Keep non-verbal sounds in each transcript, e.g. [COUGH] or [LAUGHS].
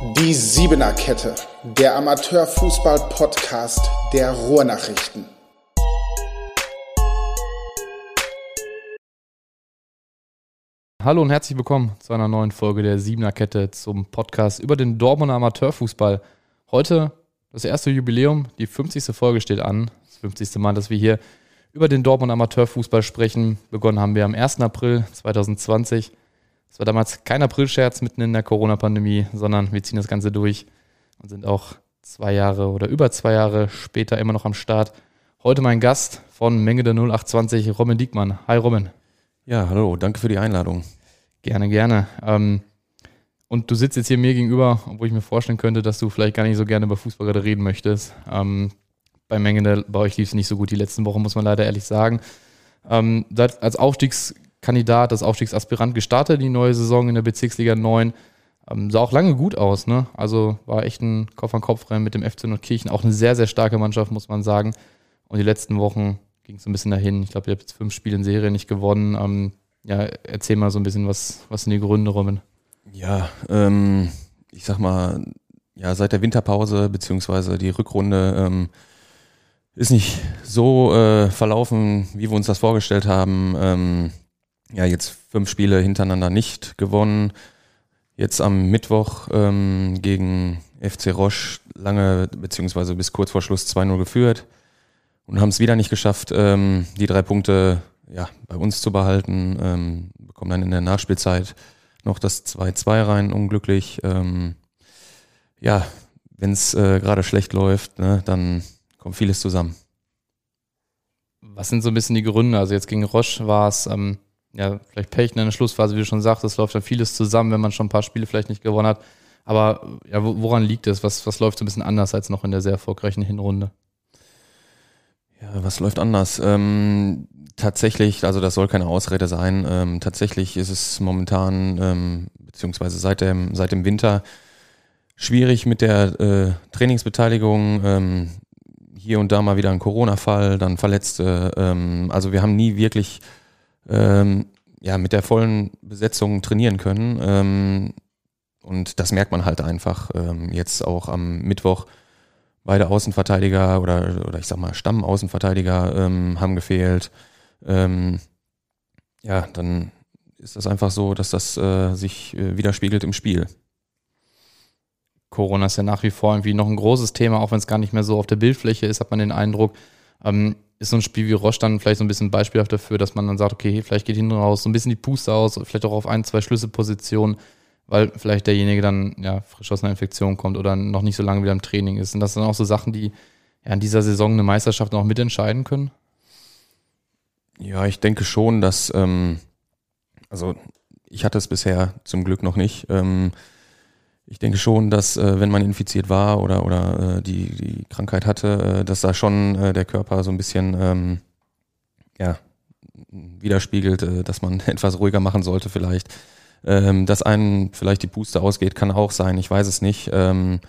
Die Siebener Kette, der Amateurfußball-Podcast der Ruhrnachrichten. Hallo und herzlich willkommen zu einer neuen Folge der Siebener Kette zum Podcast über den Dortmunder Amateurfußball. Heute das erste Jubiläum, die 50. Folge steht an. Das 50. Mal, dass wir hier über den Dortmunder Amateurfußball sprechen. Begonnen haben wir am 1. April 2020. Es war damals kein Aprilscherz mitten in der Corona-Pandemie, sondern wir ziehen das Ganze durch und sind auch zwei Jahre oder über zwei Jahre später immer noch am Start. Heute mein Gast von Menge der 0820, Robin Diekmann. Hi Robin. Ja, hallo, danke für die Einladung. Gerne, gerne. Ähm, und du sitzt jetzt hier mir gegenüber, obwohl ich mir vorstellen könnte, dass du vielleicht gar nicht so gerne über Fußball gerade reden möchtest. Ähm, bei Menge bei euch lief es nicht so gut die letzten Wochen, muss man leider ehrlich sagen. Ähm, als Aufstiegskandidat, als Aufstiegsaspirant gestartet, die neue Saison in der Bezirksliga 9. Ähm, sah auch lange gut aus, ne? Also war echt ein Kopf-an-Kopf-Rennen mit dem FC Nordkirchen. Auch eine sehr, sehr starke Mannschaft, muss man sagen. Und die letzten Wochen ging es ein bisschen dahin. Ich glaube, ihr habt jetzt fünf Spiele in Serie nicht gewonnen. Ähm, ja, erzähl mal so ein bisschen, was, was sind die Gründe, Robin? Ja, ähm, ich sag mal, ja, seit der Winterpause beziehungsweise die Rückrunde ähm, ist nicht so äh, verlaufen, wie wir uns das vorgestellt haben. Ähm, ja, jetzt fünf Spiele hintereinander nicht gewonnen. Jetzt am Mittwoch ähm, gegen FC Roche lange beziehungsweise bis kurz vor Schluss 2-0 geführt und haben es wieder nicht geschafft, ähm, die drei Punkte ja, bei uns zu behalten. Ähm, bekommen dann in der Nachspielzeit noch das 2-2 rein, unglücklich. Ähm, ja, wenn es äh, gerade schlecht läuft, ne, dann kommt vieles zusammen. Was sind so ein bisschen die Gründe? Also jetzt gegen Roche war es ähm, ja vielleicht Pech in der Schlussphase, wie du schon sagst, es läuft dann vieles zusammen, wenn man schon ein paar Spiele vielleicht nicht gewonnen hat. Aber ja, woran liegt es? Was, was läuft so ein bisschen anders als noch in der sehr erfolgreichen Hinrunde? Ja, was läuft anders? Ähm, tatsächlich, also das soll keine Ausrede sein. Ähm, tatsächlich ist es momentan, ähm, beziehungsweise seit dem, seit dem Winter, schwierig mit der äh, Trainingsbeteiligung. Ähm, hier und da mal wieder ein Corona-Fall, dann Verletzte. Ähm, also wir haben nie wirklich ähm, ja, mit der vollen Besetzung trainieren können. Ähm, und das merkt man halt einfach ähm, jetzt auch am Mittwoch beide Außenverteidiger oder, oder ich sag mal Stammaußenverteidiger ähm, haben gefehlt. Ähm, ja, dann ist das einfach so, dass das äh, sich äh, widerspiegelt im Spiel. Corona ist ja nach wie vor irgendwie noch ein großes Thema, auch wenn es gar nicht mehr so auf der Bildfläche ist, hat man den Eindruck. Ähm, ist so ein Spiel wie Roche dann vielleicht so ein bisschen beispielhaft dafür, dass man dann sagt, okay, vielleicht geht hinten raus so ein bisschen die Puste aus, vielleicht auch auf ein, zwei Schlüsselpositionen weil vielleicht derjenige dann ja frisch aus einer Infektion kommt oder noch nicht so lange wieder im Training ist. Und das sind auch so Sachen, die ja in dieser Saison eine Meisterschaft noch mitentscheiden können? Ja, ich denke schon, dass, ähm, also ich hatte es bisher zum Glück noch nicht. Ähm, ich denke schon, dass äh, wenn man infiziert war oder, oder äh, die, die Krankheit hatte, äh, dass da schon äh, der Körper so ein bisschen ähm, ja, widerspiegelt, äh, dass man [LAUGHS] etwas ruhiger machen sollte vielleicht. Ähm, dass einem vielleicht die Puste ausgeht, kann auch sein, ich weiß es nicht. Ähm,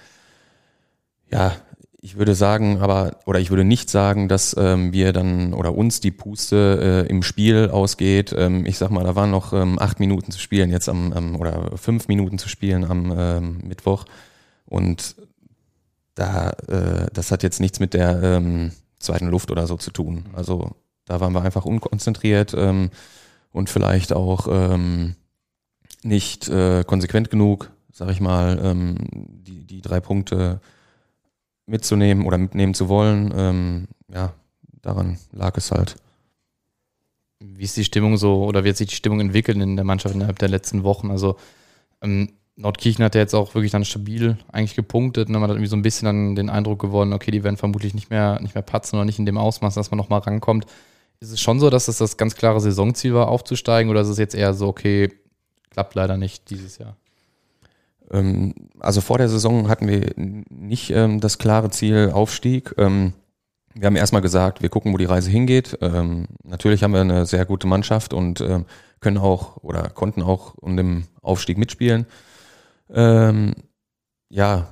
ja, ich würde sagen, aber, oder ich würde nicht sagen, dass ähm, wir dann oder uns die Puste äh, im Spiel ausgeht. Ähm, ich sag mal, da waren noch ähm, acht Minuten zu spielen, jetzt am, ähm, oder fünf Minuten zu spielen am ähm, Mittwoch. Und da, äh, das hat jetzt nichts mit der ähm, zweiten Luft oder so zu tun. Also da waren wir einfach unkonzentriert ähm, und vielleicht auch ähm, nicht äh, konsequent genug, sag ich mal, ähm, die, die drei Punkte mitzunehmen oder mitnehmen zu wollen. Ähm, ja, daran lag es halt. Wie ist die Stimmung so oder wie hat sich die Stimmung entwickelt in der Mannschaft innerhalb der letzten Wochen? Also ähm, Nordkirchen hat ja jetzt auch wirklich dann stabil eigentlich gepunktet und man hat irgendwie so ein bisschen dann den Eindruck gewonnen, okay, die werden vermutlich nicht mehr, nicht mehr patzen oder nicht in dem Ausmaß, dass man nochmal rankommt. Ist es schon so, dass das das ganz klare Saisonziel war, aufzusteigen oder ist es jetzt eher so, okay, klappt leider nicht dieses Jahr. Ähm, also vor der Saison hatten wir nicht ähm, das klare Ziel Aufstieg. Ähm, wir haben erstmal gesagt, wir gucken, wo die Reise hingeht. Ähm, natürlich haben wir eine sehr gute Mannschaft und ähm, können auch oder konnten auch um den Aufstieg mitspielen. Ähm, ja,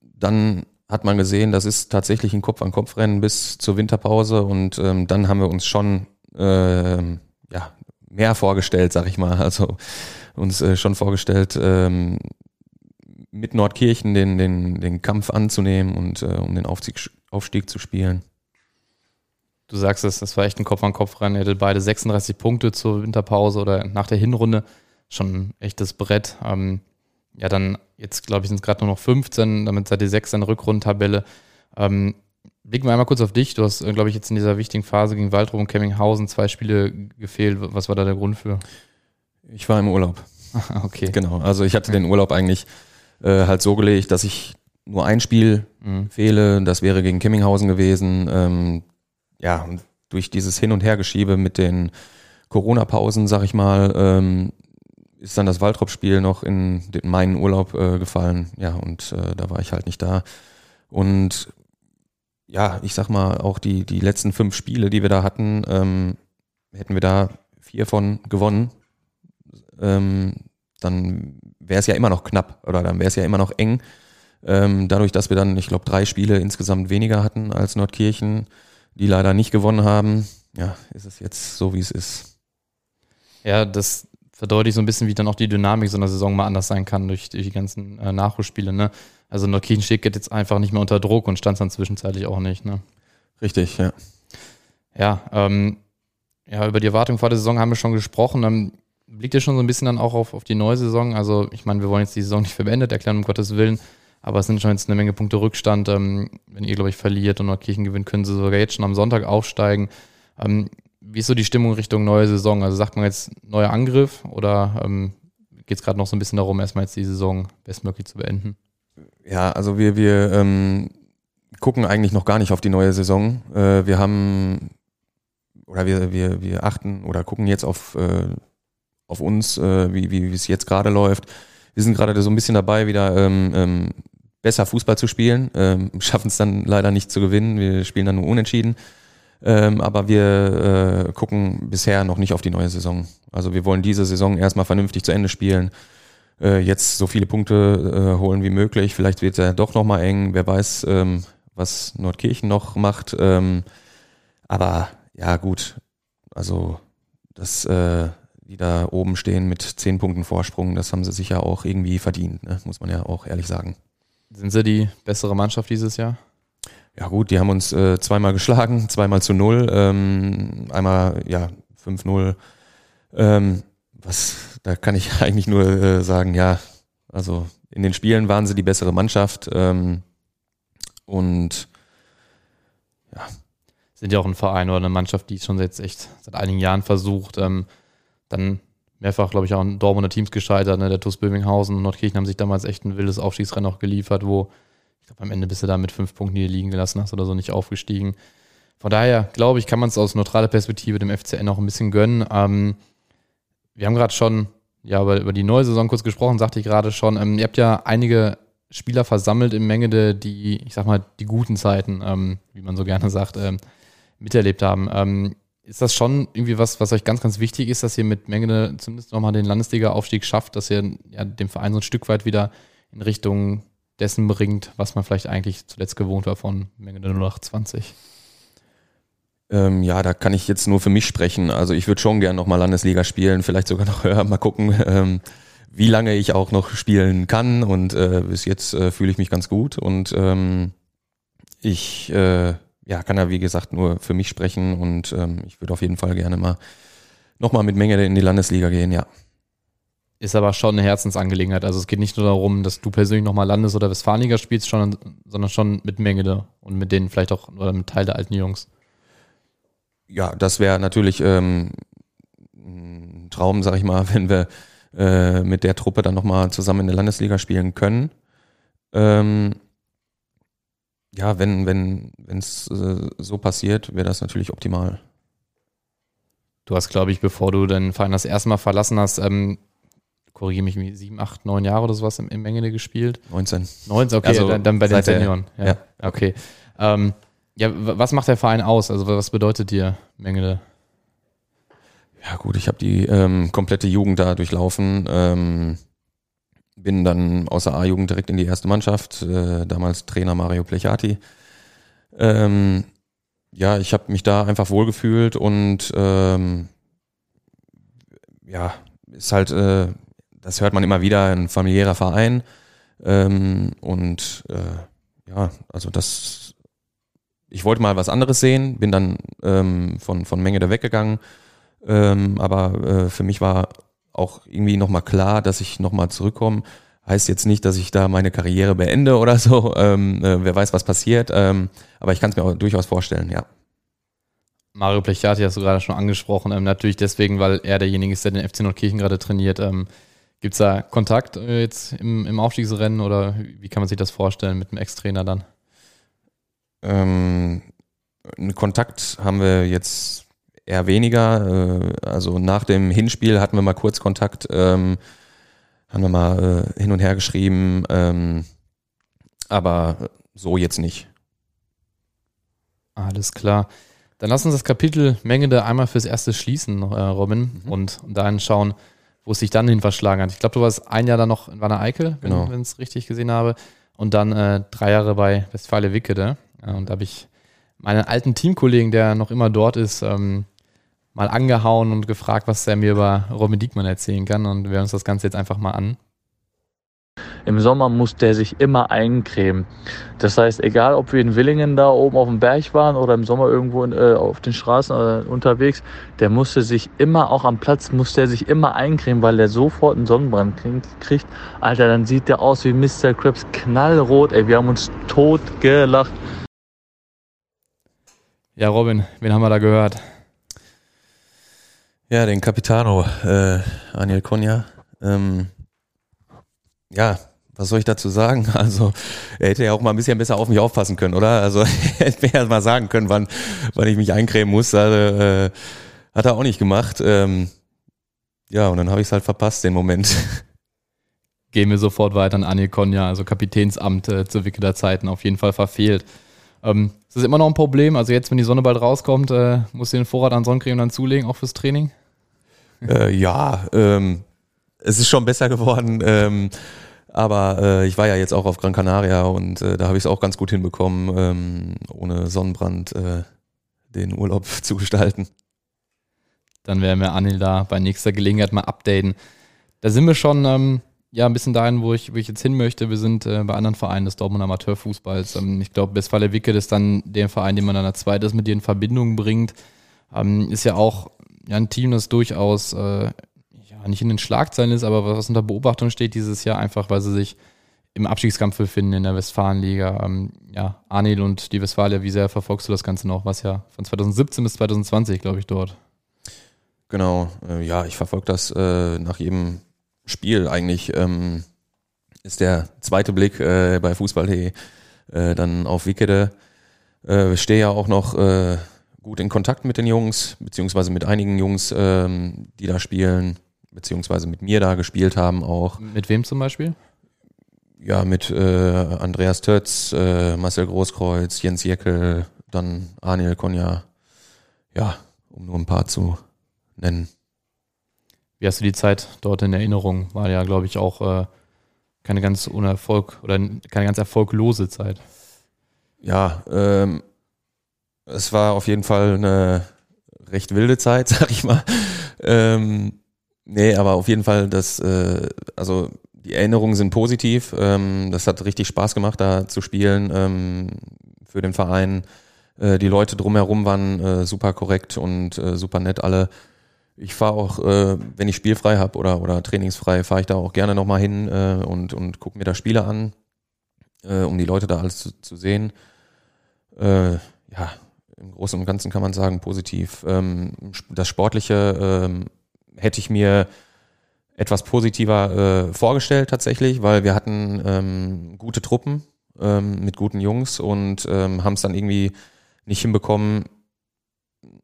dann hat man gesehen, das ist tatsächlich ein Kopf-an-Kopf-Rennen bis zur Winterpause und dann haben wir uns schon äh, ja, mehr vorgestellt, sag ich mal. Also uns äh, schon vorgestellt, ähm, mit Nordkirchen den, den, den Kampf anzunehmen und äh, um den Aufstieg, Aufstieg zu spielen. Du sagst es, das war echt ein Kopf an Kopf rein. Ihr hattet beide 36 Punkte zur Winterpause oder nach der Hinrunde. Schon ein echtes Brett. Ähm, ja, dann jetzt, glaube ich, sind es gerade nur noch 15, damit seid ihr sechs in der Rückrundentabelle. Ähm, blicken wir einmal kurz auf dich. Du hast, äh, glaube ich, jetzt in dieser wichtigen Phase gegen Waldrum und Kemminghausen zwei Spiele gefehlt. Was war da der Grund für? Ich war im Urlaub. [LAUGHS] okay. Genau. Also ich hatte den Urlaub eigentlich äh, halt so gelegt, dass ich nur ein Spiel mhm. fehle. Das wäre gegen Kemminghausen gewesen. Ähm, ja, durch dieses Hin- und Hergeschiebe mit den Corona-Pausen, sag ich mal, ähm, ist dann das Waldrop-Spiel noch in, in meinen Urlaub äh, gefallen. Ja, und äh, da war ich halt nicht da. Und ja, ich sag mal, auch die, die letzten fünf Spiele, die wir da hatten, ähm, hätten wir da vier von gewonnen, ähm, dann wäre es ja immer noch knapp oder dann wäre es ja immer noch eng. Ähm, dadurch, dass wir dann, ich glaube, drei Spiele insgesamt weniger hatten als Nordkirchen, die leider nicht gewonnen haben, ja, ist es jetzt so, wie es ist. Ja, das verdeutlicht so ein bisschen, wie dann auch die Dynamik so einer Saison mal anders sein kann durch, durch die ganzen äh, Nachholspiele. Ne? Also Nordkirchen steht jetzt einfach nicht mehr unter Druck und stand dann zwischenzeitlich auch nicht. Ne? Richtig, ja. Ja, ähm, ja, über die Erwartung vor der Saison haben wir schon gesprochen. Blickt ihr schon so ein bisschen dann auch auf, auf die neue Saison? Also, ich meine, wir wollen jetzt die Saison nicht verbeendet erklären, um Gottes Willen. Aber es sind schon jetzt eine Menge Punkte Rückstand. Ähm, wenn ihr, glaube ich, verliert und Nordkirchen gewinnt, können sie sogar jetzt schon am Sonntag aufsteigen. Ähm, wie ist so die Stimmung Richtung neue Saison? Also sagt man jetzt neuer Angriff oder ähm, geht es gerade noch so ein bisschen darum, erstmal jetzt die Saison bestmöglich zu beenden? Ja, also wir, wir ähm, gucken eigentlich noch gar nicht auf die neue Saison. Äh, wir haben oder wir, wir, wir achten oder gucken jetzt auf, äh, auf uns, äh, wie, wie, es jetzt gerade läuft. Wir sind gerade so ein bisschen dabei, wieder ähm, ähm, besser Fußball zu spielen, ähm, [LAUGHS] schaffen es dann leider nicht zu gewinnen. Wir spielen dann nur unentschieden. Ähm, aber wir äh, gucken bisher noch nicht auf die neue Saison. Also wir wollen diese Saison erstmal vernünftig zu Ende spielen. Äh, jetzt so viele Punkte äh, holen wie möglich. Vielleicht wird es ja doch nochmal eng. Wer weiß, ähm, was Nordkirchen noch macht. Ähm, aber ja, gut. Also das, äh, die da oben stehen mit zehn Punkten Vorsprung, das haben sie sicher auch irgendwie verdient, ne? muss man ja auch ehrlich sagen. Sind sie die bessere Mannschaft dieses Jahr? Ja gut, die haben uns äh, zweimal geschlagen, [LAUGHS] zweimal zu null, ähm, einmal ja 5-0. Ähm, was, da kann ich [LAUGHS] eigentlich nur äh, sagen, ja, also in den Spielen waren sie die bessere Mannschaft ähm, und ja. Sind ja auch ein Verein oder eine Mannschaft, die schon jetzt echt seit einigen Jahren versucht. Ähm, dann mehrfach, glaube ich, auch in Dortmunder Teams gescheitert. Ne? Der TuS Bövinghausen und Nordkirchen haben sich damals echt ein wildes Aufstiegsrennen auch geliefert, wo glaube, am Ende bist du da mit fünf Punkten, du liegen gelassen hast oder so, nicht aufgestiegen. Von daher, glaube ich, kann man es aus neutraler Perspektive dem FCN auch ein bisschen gönnen. Ähm, wir haben gerade schon ja, über, über die neue Saison kurz gesprochen, sagte ich gerade schon. Ähm, ihr habt ja einige Spieler versammelt im Menge, die, ich sag mal, die guten Zeiten, ähm, wie man so gerne sagt, ähm, miterlebt haben. Ist das schon irgendwie was, was euch ganz, ganz wichtig ist, dass ihr mit Menge zumindest nochmal den Landesliga-Aufstieg schafft, dass ihr ja, dem Verein so ein Stück weit wieder in Richtung dessen bringt, was man vielleicht eigentlich zuletzt gewohnt war von Menge der 0820? Ähm, ja, da kann ich jetzt nur für mich sprechen. Also ich würde schon gern nochmal Landesliga spielen, vielleicht sogar noch [LAUGHS] höher. Mal gucken, ähm, wie lange ich auch noch spielen kann. Und äh, bis jetzt äh, fühle ich mich ganz gut. Und ähm, ich äh, ja, kann ja, wie gesagt, nur für mich sprechen. Und ähm, ich würde auf jeden Fall gerne mal nochmal mit Menge in die Landesliga gehen, ja. Ist aber schon eine Herzensangelegenheit. Also es geht nicht nur darum, dass du persönlich nochmal Landes- oder Westfalenliga spielst, schon, sondern schon mit Menge und mit denen vielleicht auch oder mit Teil der alten Jungs. Ja, das wäre natürlich ähm, ein Traum, sag ich mal, [LAUGHS] wenn wir äh, mit der Truppe dann nochmal zusammen in der Landesliga spielen können. Ähm, ja, wenn wenn wenn es äh, so passiert, wäre das natürlich optimal. Du hast, glaube ich, bevor du den Verein das erste Mal verlassen hast, ähm, korrigiere mich, sieben, acht, neun Jahre oder sowas im, im Mengele gespielt? 19. 19, okay, also dann, dann, bei den Senioren. Ja, ja. okay. Ähm, ja, was macht der Verein aus? Also was bedeutet dir Mengele? Ja gut, ich habe die ähm, komplette Jugend da durchlaufen. Ähm, bin dann aus der A-Jugend direkt in die erste Mannschaft. Äh, damals Trainer Mario Plechati. Ähm, ja, ich habe mich da einfach wohlgefühlt und ähm, ja, ist halt äh, das hört man immer wieder, ein familiärer Verein. Ähm, und äh, ja, also das, ich wollte mal was anderes sehen, bin dann ähm, von, von Menge da weggegangen. Ähm, aber äh, für mich war auch irgendwie nochmal klar, dass ich nochmal zurückkomme. Heißt jetzt nicht, dass ich da meine Karriere beende oder so. [LAUGHS] Ähm, äh, wer weiß, was passiert. Ähm, aber ich kann es mir auch durchaus vorstellen, ja. Mario Plechati hast du gerade schon angesprochen. Ähm, natürlich deswegen, weil er derjenige ist, der den FC Nordkirchen gerade trainiert. Ähm, Gibt es da Kontakt äh, jetzt im, im Aufstiegsrennen oder wie kann man sich das vorstellen mit dem Ex-Trainer dann? Ähm, Kontakt haben wir jetzt eher weniger. Äh, also nach dem Hinspiel hatten wir mal kurz Kontakt, ähm, haben wir mal äh, hin und her geschrieben, ähm, aber so jetzt nicht. Alles klar. Dann lass uns das Kapitel Mengende einmal fürs Erste schließen, äh, Robin, mhm. und, und dahin schauen, wo es sich dann hin verschlagen hat. Ich glaube, du warst ein Jahr dann noch in Wanne Eickel, wenn genau. ich es richtig gesehen habe, und dann äh, drei Jahre bei Westfale Wickede. Ja, und da habe ich meinen alten Teamkollegen, der noch immer dort ist, ähm, mal angehauen und gefragt, was er mir über Robin Diekmann erzählen kann. Und wir hören uns das Ganze jetzt einfach mal an. Im Sommer muss der sich immer eincremen. Das heißt, egal ob wir in Willingen da oben auf dem Berg waren oder im Sommer irgendwo in, äh, auf den Straßen äh, unterwegs, der musste sich immer, auch am Platz, musste er sich immer eincremen, weil der sofort einen Sonnenbrand kriegt. Alter, dann sieht der aus wie Mr. Krabs, knallrot, ey, wir haben uns tot gelacht. Ja, Robin, wen haben wir da gehört? Ja, den Capitano, äh, Aniel Konya. Ähm, ja, was soll ich dazu sagen? [LAUGHS] Also, er hätte ja auch mal ein bisschen besser auf mich aufpassen können, oder? Also, [LAUGHS] er hätte mir ja mal sagen können, wann, wann ich mich eincremen muss. Also, äh, hat er auch nicht gemacht. Ähm, ja, und dann habe ich es halt verpasst, den Moment. [LAUGHS] Gehen wir sofort weiter an Anil Konya, also Kapitänsamt äh, zu Wickeler Zeiten, auf jeden Fall verfehlt. Ähm, ist das immer noch ein Problem? Also jetzt, wenn die Sonne bald rauskommt, äh, musst du den Vorrat an Sonnencreme dann zulegen, auch fürs Training? Äh, ja, ähm, es ist schon besser geworden. Ähm, aber äh, ich war ja jetzt auch auf Gran Canaria und äh, da habe ich es auch ganz gut hinbekommen, ähm, ohne Sonnenbrand äh, den Urlaub [LAUGHS] zu gestalten. Dann werden wir Anil da bei nächster Gelegenheit mal updaten. Da sind wir schon ähm, ja ein bisschen dahin, wo ich, wo ich jetzt hin möchte. Wir sind äh, bei anderen Vereinen des Dortmund Amateurfußballs. Ähm, ich glaube, Westfalia Wicked ist dann der Verein, den man dann als zweites mit dir in Verbindung bringt. Ähm, ist ja auch ja, ein Team, das durchaus äh, nicht in den Schlagzeilen ist, aber was unter Beobachtung steht dieses Jahr, einfach weil sie sich im Abstiegskampf befinden in der Westfalenliga. Ähm, ja, Arnil und die Westfalia, wie sehr verfolgst du das Ganze noch? Was ja von 2017 bis 2020, glaube ich, dort. Genau, äh, ja, ich verfolge das äh, nach jedem Spiel eigentlich. Ähm, ist der zweite Blick äh, bei Fußball.de äh, dann auf Wickede. Äh, stehe ja auch noch äh, gut in Kontakt mit den Jungs, beziehungsweise mit einigen Jungs, ähm, die da spielen beziehungsweise mit mir da gespielt haben auch. Mit wem zum Beispiel? Ja, mit äh, Andreas Tötz, äh, Marcel Großkreuz, Jens Jeckel, dann Aniel Konja. Ja, um nur ein paar zu nennen. Wie hast du die Zeit dort in Erinnerung? War ja, glaube ich, auch äh, keine ganz unerfolg oder keine ganz erfolglose Zeit. Ja, ähm, es war auf jeden Fall eine recht wilde Zeit, [LAUGHS] sag ich mal. Ähm, Nee, aber auf jeden Fall, das, äh, also die Erinnerungen sind positiv. Ähm, das hat richtig Spaß gemacht, da zu spielen ähm, für den Verein. Äh, die Leute drumherum waren äh, super korrekt und äh, super nett alle. Ich fahre auch, äh, wenn ich spielfrei habe oder, oder trainingsfrei, fahre ich da auch gerne nochmal hin äh, und, und gucke mir da Spiele an, äh, um die Leute da alles zu, zu sehen. Äh, ja, im Großen und Ganzen kann man sagen, positiv. Ähm, das Sportliche ähm, hätte ich mir etwas positiver äh, vorgestellt tatsächlich, weil wir hatten ähm, gute Truppen mit guten Jungs und haben es dann irgendwie nicht hinbekommen,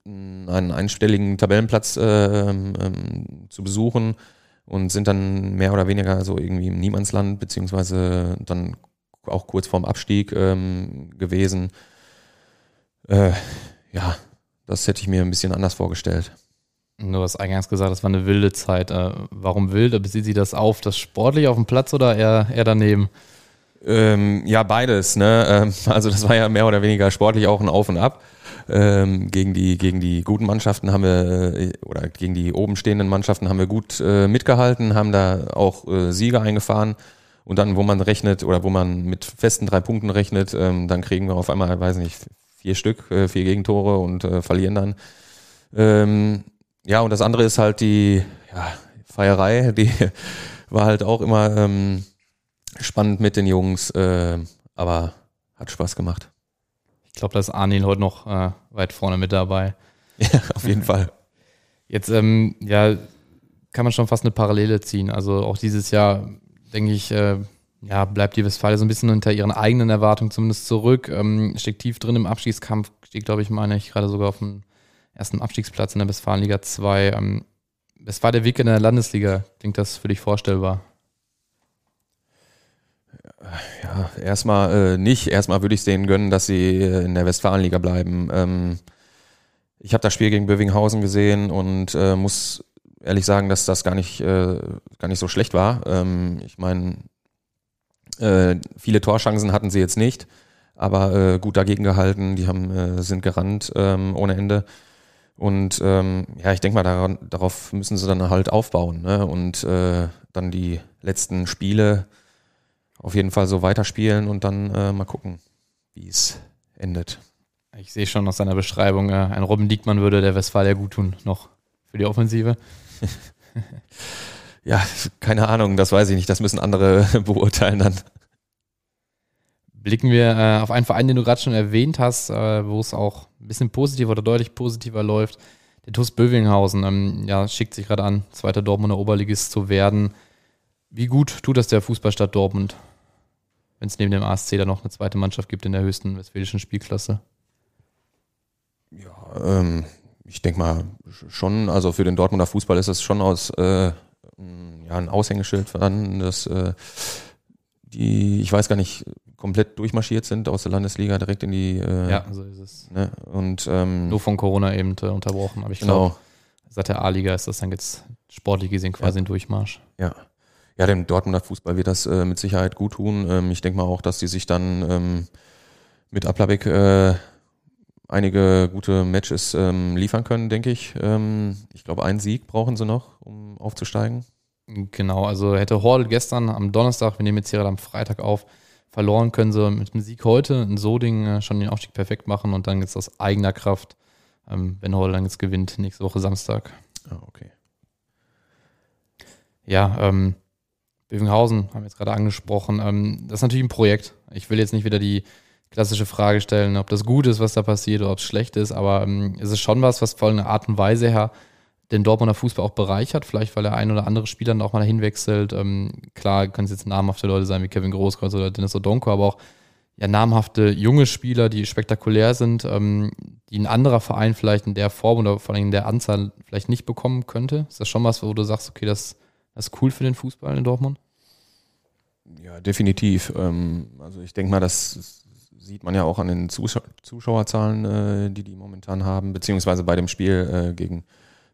einen einstelligen Tabellenplatz äh, zu besuchen und sind dann mehr oder weniger so irgendwie im Niemandsland, beziehungsweise dann auch kurz vorm Abstieg gewesen. Äh, ja, das hätte ich mir ein bisschen anders vorgestellt. Du hast eingangs gesagt, das war eine wilde Zeit. Äh, warum wild? Bezieht sich das auf das sportlich auf dem Platz oder eher, eher daneben? Ähm, ja, beides. Ne? Ähm, also das war ja mehr oder weniger sportlich auch ein Auf und Ab. Ähm, gegen die gegen die guten Mannschaften haben wir äh, oder gegen die oben stehenden Mannschaften haben wir gut äh, mitgehalten, haben da auch äh, Siege eingefahren Und dann, wo man rechnet oder wo man mit festen drei Punkten rechnet, ähm, dann kriegen wir auf einmal, weiß nicht, vier Stück, äh, vier Gegentore und äh, verlieren dann. Ähm, ja, und das andere ist halt die ja, Feierei, die [LAUGHS] war halt auch immer ähm, spannend mit den Jungs, äh, aber hat Spaß gemacht. Ich glaube, da ist Arnil heute noch äh, weit vorne mit dabei. [LAUGHS] Ja, auf jeden Fall. Jetzt, ähm, ja, kann man schon fast eine Parallele ziehen. Also auch dieses Jahr, denke ich, äh, ja, bleibt die Westfalia so ein bisschen hinter ihren eigenen Erwartungen zumindest zurück. Ähm, steckt tief drin im Abstiegskampf, steht, glaube ich, meine ich, gerade sogar auf dem ersten Abstiegsplatz in der Westfalenliga 2. Ähm, es war der Weg in der Landesliga. Klingt das für dich vorstellbar? Ja, erstmal äh, nicht. Erstmal würde ich es denen gönnen, dass sie äh, in der Westfalenliga bleiben. Ähm, ich habe das Spiel gegen Bövinghausen gesehen und äh, muss ehrlich sagen, dass das gar nicht, äh, gar nicht so schlecht war. Ähm, ich meine, äh, viele Torchancen hatten sie jetzt nicht, aber äh, gut dagegen gehalten. Die haben, äh, sind gerannt ähm, ohne Ende. Und ähm, ja, ich denke mal, daran, darauf müssen sie dann halt aufbauen ne? und äh, dann die letzten Spiele auf jeden Fall so weiterspielen und dann äh, mal gucken, wie es endet. Ich sehe schon aus seiner Beschreibung, äh, ein Robin Diekmann würde der Westfalia gut tun, noch für die Offensive. [LAUGHS] ja, keine Ahnung, das weiß ich nicht. Das müssen andere [LAUGHS] beurteilen dann. Blicken wir äh, auf einen Verein, den du gerade schon erwähnt hast, äh, wo es auch ein bisschen positiver oder deutlich positiver läuft. Der TuS Bövinghausen ähm, ja, schickt sich gerade an, zweiter Dortmunder Oberligist zu werden. Wie gut tut das der Fußballstadt Dortmund, wenn es neben dem ASC da noch eine zweite Mannschaft gibt in der höchsten westfälischen Spielklasse? Ja, ähm, ich denke mal schon, also für den Dortmunder Fußball ist es schon aus äh, ja, ein Aushängeschild vorhanden, dass äh, die, ich weiß gar nicht, komplett durchmarschiert sind aus der Landesliga direkt in die. Äh, ja, so ist es. Ne? Und, ähm, Nur von Corona eben äh, unterbrochen, aber ich genau. glaube, seit der A-Liga ist das dann jetzt sportlich gesehen quasi Ja. ein Durchmarsch. Ja. Ja, dem Dortmunder Fußball wird das äh, mit Sicherheit gut tun. Ähm, ich denke mal auch, dass die sich dann ähm, mit Aplabeck äh, einige gute Matches ähm, liefern können, denke ich. Ähm, ich glaube, einen Sieg brauchen sie noch, um aufzusteigen. Genau, also hätte Hordel gestern am Donnerstag, wir nehmen jetzt hier am Freitag auf, verloren, können sie mit dem Sieg heute in Soding äh, schon den Aufstieg perfekt machen und dann jetzt aus eigener Kraft, ähm, wenn Hordel dann jetzt gewinnt, nächste Woche Samstag. Ah, okay. Ja, ähm, Bövinghausen haben wir jetzt gerade angesprochen. Ähm, das ist natürlich ein Projekt. Ich will jetzt nicht wieder die klassische Frage stellen, ob das gut ist, was da passiert oder ob es schlecht ist, aber ähm, es ist schon was, was von der Art und Weise her den Dortmunder Fußball auch bereichert, vielleicht weil der ein oder andere Spieler dann auch mal dahin wechselt. Ähm, klar können es jetzt namhafte Leute sein wie Kevin Großkreuz oder Dennis Odonko, aber auch ja, namhafte junge Spieler, die spektakulär sind, ähm, die ein anderer Verein vielleicht in der Form oder vor allem in der Anzahl vielleicht nicht bekommen könnte. Ist das schon was, wo du sagst, okay, das, das ist cool für den Fußball in Dortmund? Ja, definitiv. Ähm, also ich denke mal, das sieht man ja auch an den Zuschau Zuschauerzahlen, äh, die die momentan haben, beziehungsweise bei dem Spiel äh, gegen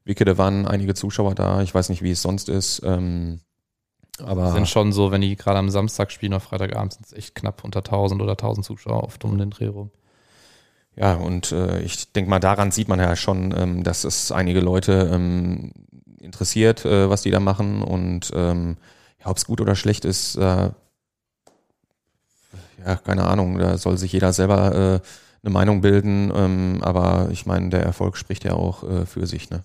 Wickede waren einige Zuschauer da. Ich weiß nicht, wie es sonst ist. Ähm, aber sind schon so, wenn die gerade am Samstag spielen oder Freitagabend, sind es echt knapp unter 1000 oder 1000 Zuschauer oft um den Dreh rum. Ja, und äh, ich denke mal, daran sieht man ja schon, ähm, dass es einige Leute ähm, interessiert, äh, was die da machen. Und ähm, ja, ob es gut oder schlecht ist, äh, ja, keine Ahnung, da soll sich jeder selber äh, eine Meinung bilden. Ähm, aber ich meine, der Erfolg spricht ja auch äh, für sich, ne?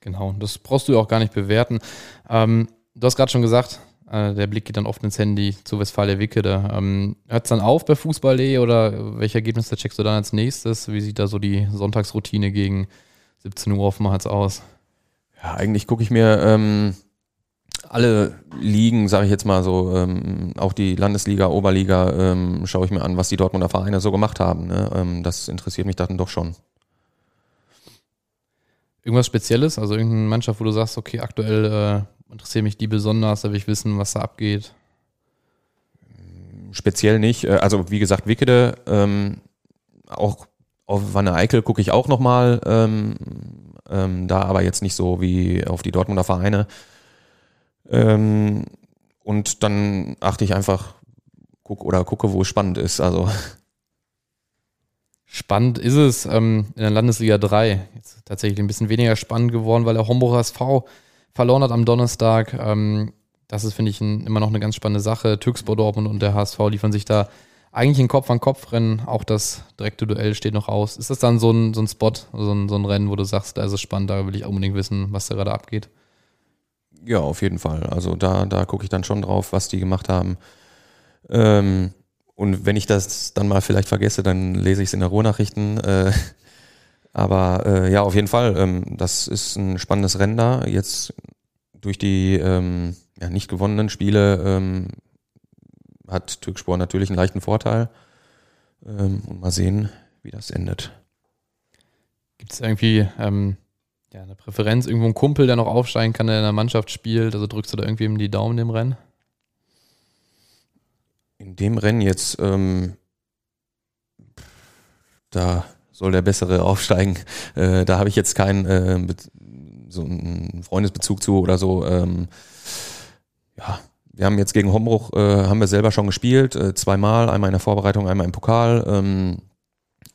Genau, das brauchst du ja auch gar nicht bewerten. Ähm, du hast gerade schon gesagt, äh, der Blick geht dann oft ins Handy zu Westfalia Wickede. Ähm, Hört es dann auf bei Fußball.de oder welche Ergebnisse checkst du dann als nächstes? Wie sieht da so die Sonntagsroutine gegen 17 Uhr oftmals aus? Ja, eigentlich gucke ich mir ähm, alle Ligen, sage ich jetzt mal so, ähm, auch die Landesliga, Oberliga, ähm, schaue ich mir an, was die Dortmunder Vereine so gemacht haben. Ne? Ähm, das interessiert mich dann doch schon. Irgendwas Spezielles? Also irgendeine Mannschaft, wo du sagst, okay, aktuell äh, interessiert mich die besonders, da will ich wissen, was da abgeht. Speziell nicht. Äh, Also wie gesagt, Wickede, ähm, auch auf Wanne Eickel gucke ich auch nochmal, ähm, ähm, da aber jetzt nicht so wie auf die Dortmunder Vereine. Ähm, und dann achte ich einfach guck, oder gucke, wo es spannend ist. Also Spannend ist es ähm, in der Landesliga 3. Jetzt tatsächlich ein bisschen weniger spannend geworden, weil der Homburger SV verloren hat am Donnerstag. Ähm, das ist, finde ich, ein, immer noch eine ganz spannende Sache. Türkspor Dortmund und der HSV liefern sich da eigentlich ein Kopf-an-Kopf-Rennen. Auch das direkte Duell steht noch aus. Ist das dann so ein, so ein Spot, so ein, so ein Rennen, wo du sagst, da ist es spannend, da will ich unbedingt wissen, was da gerade abgeht? Ja, auf jeden Fall. Also da, da gucke ich dann schon drauf, was die gemacht haben. Ähm, und wenn ich das dann mal vielleicht vergesse, dann lese ich es in der Ruhrnachrichten. Äh, [LAUGHS] aber äh, ja, auf jeden Fall, ähm, das ist ein spannendes Rennen da. Jetzt durch die ähm, ja, nicht gewonnenen Spiele ähm, hat Türkspor natürlich einen leichten Vorteil. Ähm, und mal sehen, wie das endet. Gibt es irgendwie ähm, ja, eine Präferenz, irgendwo ein Kumpel, der noch aufsteigen kann, der in der Mannschaft spielt? Also drückst du da irgendwie die Daumen im Rennen? In dem Rennen jetzt, ähm, da soll der Bessere aufsteigen. Äh, da habe ich jetzt keinen äh, so einen Freundesbezug zu oder so. Ähm, ja, wir haben jetzt gegen Hombruch, äh, haben wir selber schon gespielt, äh, zweimal, einmal in der Vorbereitung, einmal im Pokal. Ähm,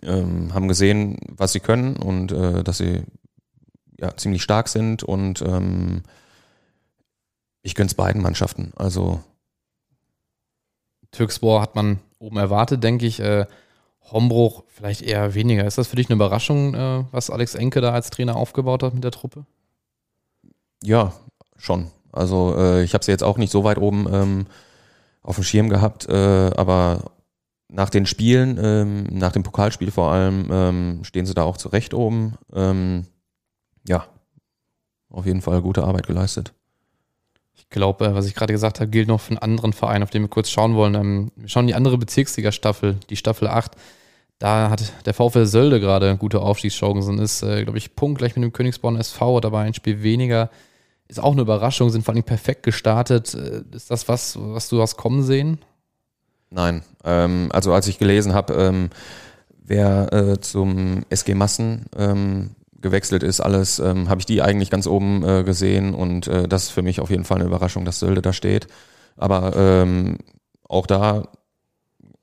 ähm, haben gesehen, was sie können und äh, dass sie ja, ziemlich stark sind und ähm, ich gönn's beiden Mannschaften. Also Türkspor hat man oben erwartet, denke ich. Äh, Hombruch vielleicht eher weniger. Ist das für dich eine Überraschung, äh, was Alex Enke da als Trainer aufgebaut hat mit der Truppe? Ja, schon. Also äh, ich habe sie jetzt auch nicht so weit oben ähm, auf dem Schirm gehabt, äh, aber nach den Spielen, ähm, nach dem Pokalspiel vor allem, ähm, stehen sie da auch zurecht oben. Ähm, auf jeden Fall gute Arbeit geleistet. Ich glaube, äh, was ich gerade gesagt habe, gilt noch für einen anderen Verein, auf den wir kurz schauen wollen. Ähm, wir schauen die andere Bezirksliga-Staffel, die Staffel 8. Da hat der VfL Sölde gerade gute Aufstiegschancen, ist, äh, glaube ich, punktgleich mit dem Königsborn SV, hat aber ein Spiel weniger. Ist auch eine Überraschung, sind vor allem perfekt gestartet. Äh, ist das was, was du hast kommen sehen? Nein. Ähm, also als ich gelesen habe, ähm, wer äh, zum SG Massen ähm, gewechselt ist, alles, ähm, habe ich die eigentlich ganz oben äh, gesehen und äh, das ist für mich auf jeden Fall eine Überraschung, dass Sölde da steht. Aber ähm, auch da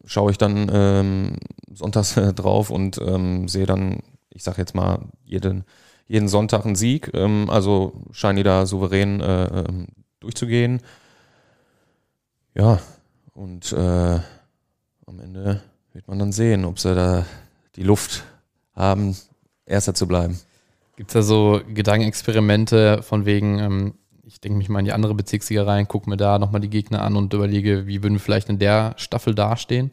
schaue ich dann ähm, sonntags äh, drauf und ähm, sehe dann, ich sage jetzt mal, jeden, jeden Sonntag einen Sieg. Ähm, also scheinen die da souverän äh, ähm, durchzugehen. Ja, und äh, am Ende wird man dann sehen, ob sie da die Luft haben, Erster zu bleiben. Gibt es da so Gedankenexperimente von wegen, ähm, ich denke mich mal in die andere Bezirksliga rein, gucke mir da nochmal die Gegner an und überlege, wie würden wir vielleicht in der Staffel dastehen?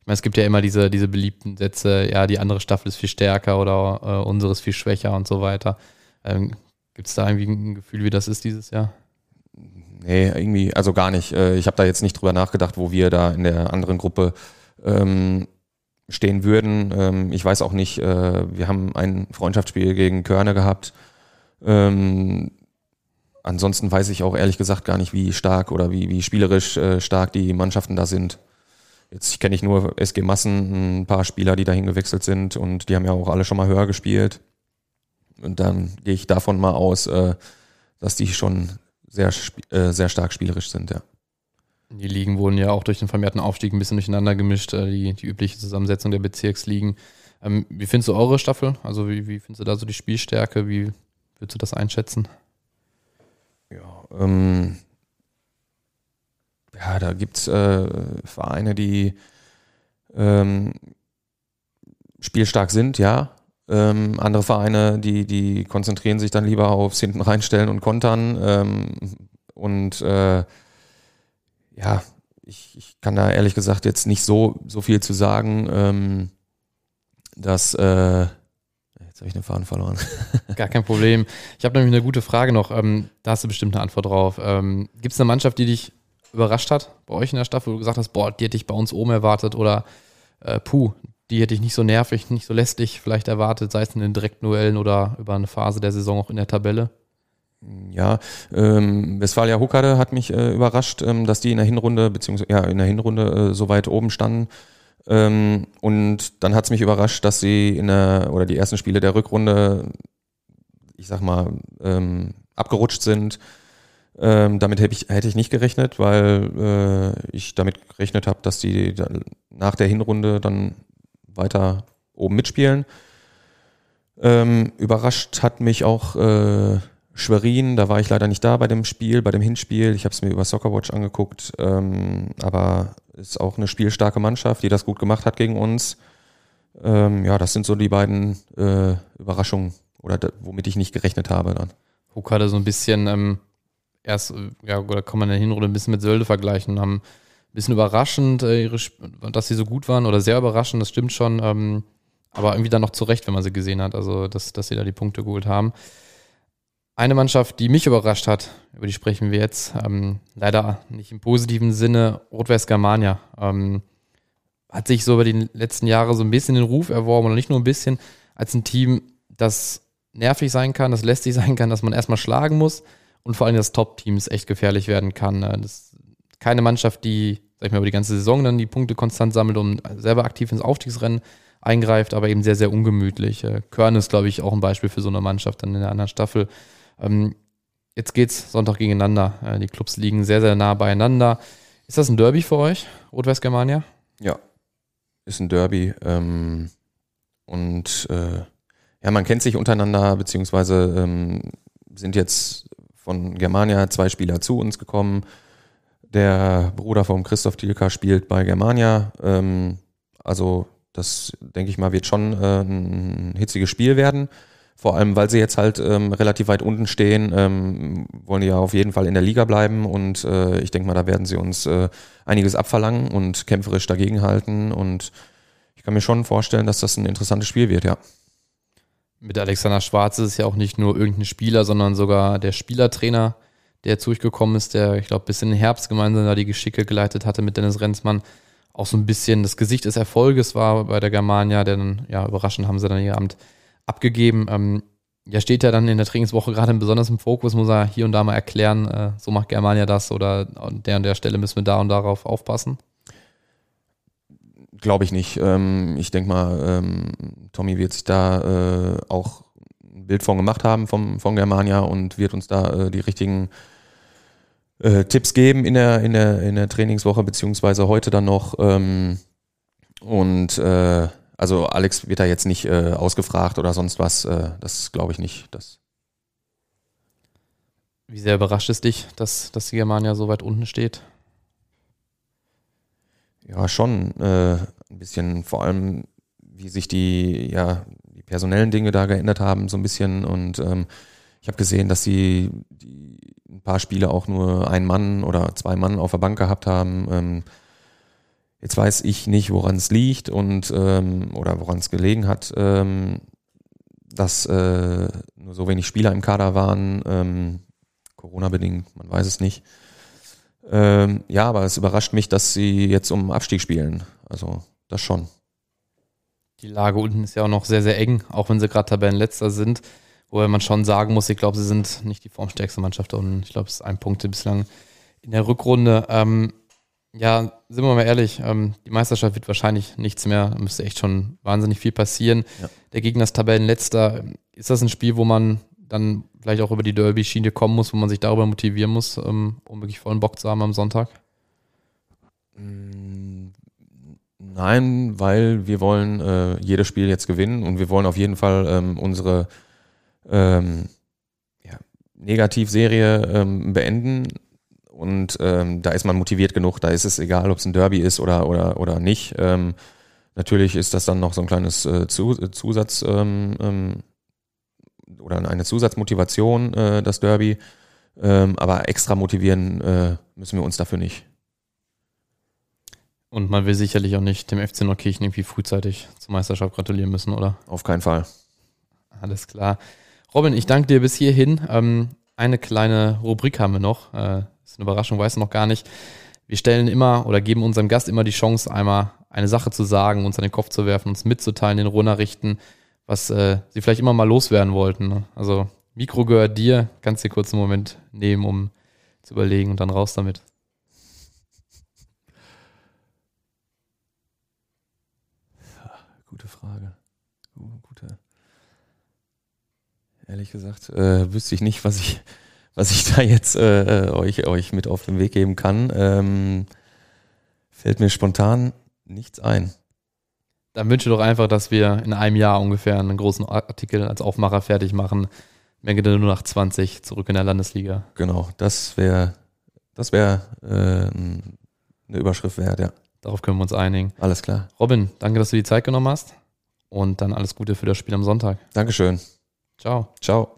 Ich meine, es gibt ja immer diese, diese beliebten Sätze, ja, die andere Staffel ist viel stärker oder äh, unsere ist viel schwächer und so weiter. Ähm, Gibt es da irgendwie ein Gefühl, wie das ist dieses Jahr? Nee, irgendwie, also gar nicht. Äh, ich habe da jetzt nicht drüber nachgedacht, wo wir da in der anderen Gruppe ähm, stehen würden. Ähm, ich weiß auch nicht, äh, wir haben ein Freundschaftsspiel gegen Körne gehabt. Ähm, ansonsten weiß ich auch ehrlich gesagt gar nicht, wie stark oder wie, wie spielerisch äh, stark die Mannschaften da sind. Jetzt kenne ich nur SG Massen, ein paar Spieler, die dahin gewechselt sind und die haben ja auch alle schon mal höher gespielt. Und dann gehe ich davon mal aus, äh, dass die schon sehr, äh, sehr stark spielerisch sind, ja. Die Ligen wurden ja auch durch den vermehrten Aufstieg ein bisschen durcheinander gemischt, äh, die, die übliche Zusammensetzung der Bezirksligen. Ähm, wie findest du eure Staffel? Also wie, wie findest du da so die Spielstärke? Wie würdest du das einschätzen? Ja, ähm, ja da gibt es äh, Vereine, die ähm, spielstark sind, ja. Ähm, andere Vereine, die, die konzentrieren sich dann lieber aufs Hinten reinstellen und kontern. Ähm, und äh, ja, ich, ich kann da ehrlich gesagt jetzt nicht so, so viel zu sagen, ähm, dass äh, Jetzt habe ich den Faden verloren. [LAUGHS] Gar kein Problem. Ich habe nämlich eine gute Frage noch. Ähm, da hast du bestimmt eine Antwort drauf. Ähm, Gibt es eine Mannschaft, die dich überrascht hat bei euch in der Staffel, wo du gesagt hast, boah, die hätte ich bei uns oben erwartet oder äh, puh, die hätte ich nicht so nervig, nicht so lästig vielleicht erwartet, sei es in den direkten Duellen oder über eine Phase der Saison auch in der Tabelle? Ja, ähm, Westfalia Huckade hat mich äh, überrascht, ähm, dass die in der Hinrunde, beziehungsweise ja, in der Hinrunde äh, so weit oben standen. Ähm, und dann hat es mich überrascht, dass sie in der, oder die ersten Spiele der Rückrunde, ich sag mal, ähm, abgerutscht sind. Ähm, damit hätte ich, hätte ich nicht gerechnet, weil äh, ich damit gerechnet habe, dass die nach der Hinrunde dann weiter oben mitspielen. Ähm, überrascht hat mich auch äh, Schwerin, da war ich leider nicht da bei dem Spiel, bei dem Hinspiel. Ich habe es mir über Soccerwatch angeguckt, ähm, aber ist auch eine spielstarke Mannschaft, die das gut gemacht hat gegen uns. Ähm, ja, das sind so die beiden äh, Überraschungen oder da, womit ich nicht gerechnet habe dann. Huck hatte so ein bisschen ähm, erst, ja, oder kann man in der Hinrunde ein bisschen mit Sölde vergleichen, haben ein bisschen überraschend, äh, ihre, dass sie so gut waren oder sehr überraschend, das stimmt schon, ähm, aber irgendwie dann noch zurecht, wenn man sie gesehen hat, also dass, dass sie da die Punkte geholt haben. Eine Mannschaft, die mich überrascht hat, über die sprechen wir jetzt, ähm, leider nicht im positiven Sinne, Rot-West Germania. Ähm, hat sich so über die letzten Jahre so ein bisschen den Ruf erworben, oder nicht nur ein bisschen, als ein Team, das nervig sein kann, das lästig sein kann, dass man erstmal schlagen muss und vor allem das Top-Teams echt gefährlich werden kann. Äh, das ist keine Mannschaft, die, sag ich mal, über die ganze Saison dann die Punkte konstant sammelt und selber aktiv ins Aufstiegsrennen eingreift, aber eben sehr, sehr ungemütlich. Äh, Körn ist, glaube ich, auch ein Beispiel für so eine Mannschaft dann in der anderen Staffel. Ähm, jetzt geht's Sonntag gegeneinander. Äh, die Clubs liegen sehr, sehr nah beieinander. Ist das ein Derby für euch, Rot-West Germania? Ja, ist ein Derby. Ähm, und äh, ja, man kennt sich untereinander, beziehungsweise ähm, sind jetzt von Germania zwei Spieler zu uns gekommen. Der Bruder von Christoph Thielka spielt bei Germania. Ähm, also das, denke ich mal, wird schon äh, ein hitziges Spiel werden. Vor allem, weil sie jetzt halt ähm, relativ weit unten stehen, ähm, wollen die ja auf jeden Fall in der Liga bleiben und äh, ich denke mal, da werden sie uns äh, einiges abverlangen und kämpferisch dagegenhalten und ich kann mir schon vorstellen, dass das ein interessantes Spiel wird, ja. Mit Alexander Schwarz ist es ja auch nicht nur irgendein Spieler, sondern sogar der Spielertrainer, der zu euch gekommen ist, der, ich glaube, bis in den Herbst gemeinsam da die Geschicke geleitet hatte mit Dennis Renzmann. Auch so ein bisschen das Gesicht des Erfolges war bei der Germania, denn ja, überraschend haben sie dann ihr Amt abgegeben. Ähm, ja, steht ja dann in der Trainingswoche gerade besonders im Fokus, muss er hier und da mal erklären, äh, so macht Germania das oder an der und der Stelle müssen wir da und darauf aufpassen? Glaube ich nicht. Ähm, ich denke mal, ähm, Tommy wird sich da äh, auch ein Bild von gemacht haben vom, von Germania und wird uns da äh, die richtigen äh, Tipps geben in der, in, der, in der Trainingswoche, beziehungsweise heute dann noch. Ähm, und äh, also Alex wird da jetzt nicht äh, ausgefragt oder sonst was. Äh, das glaube ich nicht. Das Wie sehr überrascht es dich, dass, dass die Germania so weit unten steht? Ja, schon äh, ein bisschen, vor allem wie sich die, ja, die personellen Dinge da geändert haben, so ein bisschen. Und ähm, ich habe gesehen, dass sie die, ein paar Spiele auch nur ein Mann oder zwei Mann auf der Bank gehabt haben. Ähm, Jetzt weiß ich nicht, woran es liegt und ähm, oder woran es gelegen hat, ähm, dass äh, nur so wenig Spieler im Kader waren, ähm, Corona-bedingt, man weiß es nicht. Ähm, ja, aber es überrascht mich, dass sie jetzt um Abstieg spielen. Also das schon. Die Lage unten ist ja auch noch sehr, sehr eng, auch wenn sie gerade Tabellenletzter sind, wobei man schon sagen muss, ich glaube, sie sind nicht die formstärkste Mannschaft und ich glaube, es ist ein Punkt bislang in der Rückrunde. Ähm, ja, sind wir mal ehrlich, ähm, die Meisterschaft wird wahrscheinlich nichts mehr. Da müsste echt schon wahnsinnig viel passieren. Ja. Der Gegner ist Tabellenletzter. Ist das ein Spiel, wo man dann vielleicht auch über die Derby-Schiene kommen muss, wo man sich darüber motivieren muss, ähm, um wirklich vollen Bock zu haben am Sonntag? Mm, nein, weil wir wollen äh, jedes Spiel jetzt gewinnen und wir wollen auf jeden Fall ähm, unsere ähm, ja, Negativserie ähm, beenden und ähm, da ist man motiviert genug, da ist es egal, ob es ein Derby ist oder, oder, oder nicht. Ähm, natürlich ist das dann noch so ein kleines äh, Zusatz ähm, ähm, oder eine Zusatzmotivation, äh, das Derby. Ähm, aber extra motivieren äh, müssen wir uns dafür nicht. Und man will sicherlich auch nicht dem FC Neukirchen irgendwie frühzeitig zur Meisterschaft gratulieren müssen, oder? Auf keinen Fall. Alles klar. Robin, ich danke dir bis hierhin. Ähm, eine kleine Rubrik haben wir noch. Eine Überraschung, weiß noch gar nicht. Wir stellen immer oder geben unserem Gast immer die Chance, einmal eine Sache zu sagen, uns an den Kopf zu werfen, uns mitzuteilen, den Ruhrnachrichten, was äh, sie vielleicht immer mal loswerden wollten. Ne? Also Mikro gehört dir, kannst dir kurz einen Moment nehmen, um zu überlegen und dann raus damit. Gute Frage. Gute. Ehrlich gesagt, äh, wüsste ich nicht, was ich, was ich [LAUGHS] da jetzt äh, äh, euch, euch mit auf den Weg geben kann. Ähm, fällt mir spontan nichts ein. Dann wünsche doch einfach, dass wir in einem Jahr ungefähr einen großen Artikel als Aufmacher fertig machen. Mengele nur nach 20 zurück in der Landesliga. Genau, das wäre das wäre äh, eine Überschrift wert, ja. Darauf können wir uns einigen. Alles klar. Robin, danke, dass du die Zeit genommen hast. Und dann alles Gute für das Spiel am Sonntag. Dankeschön. Ciao. Ciao.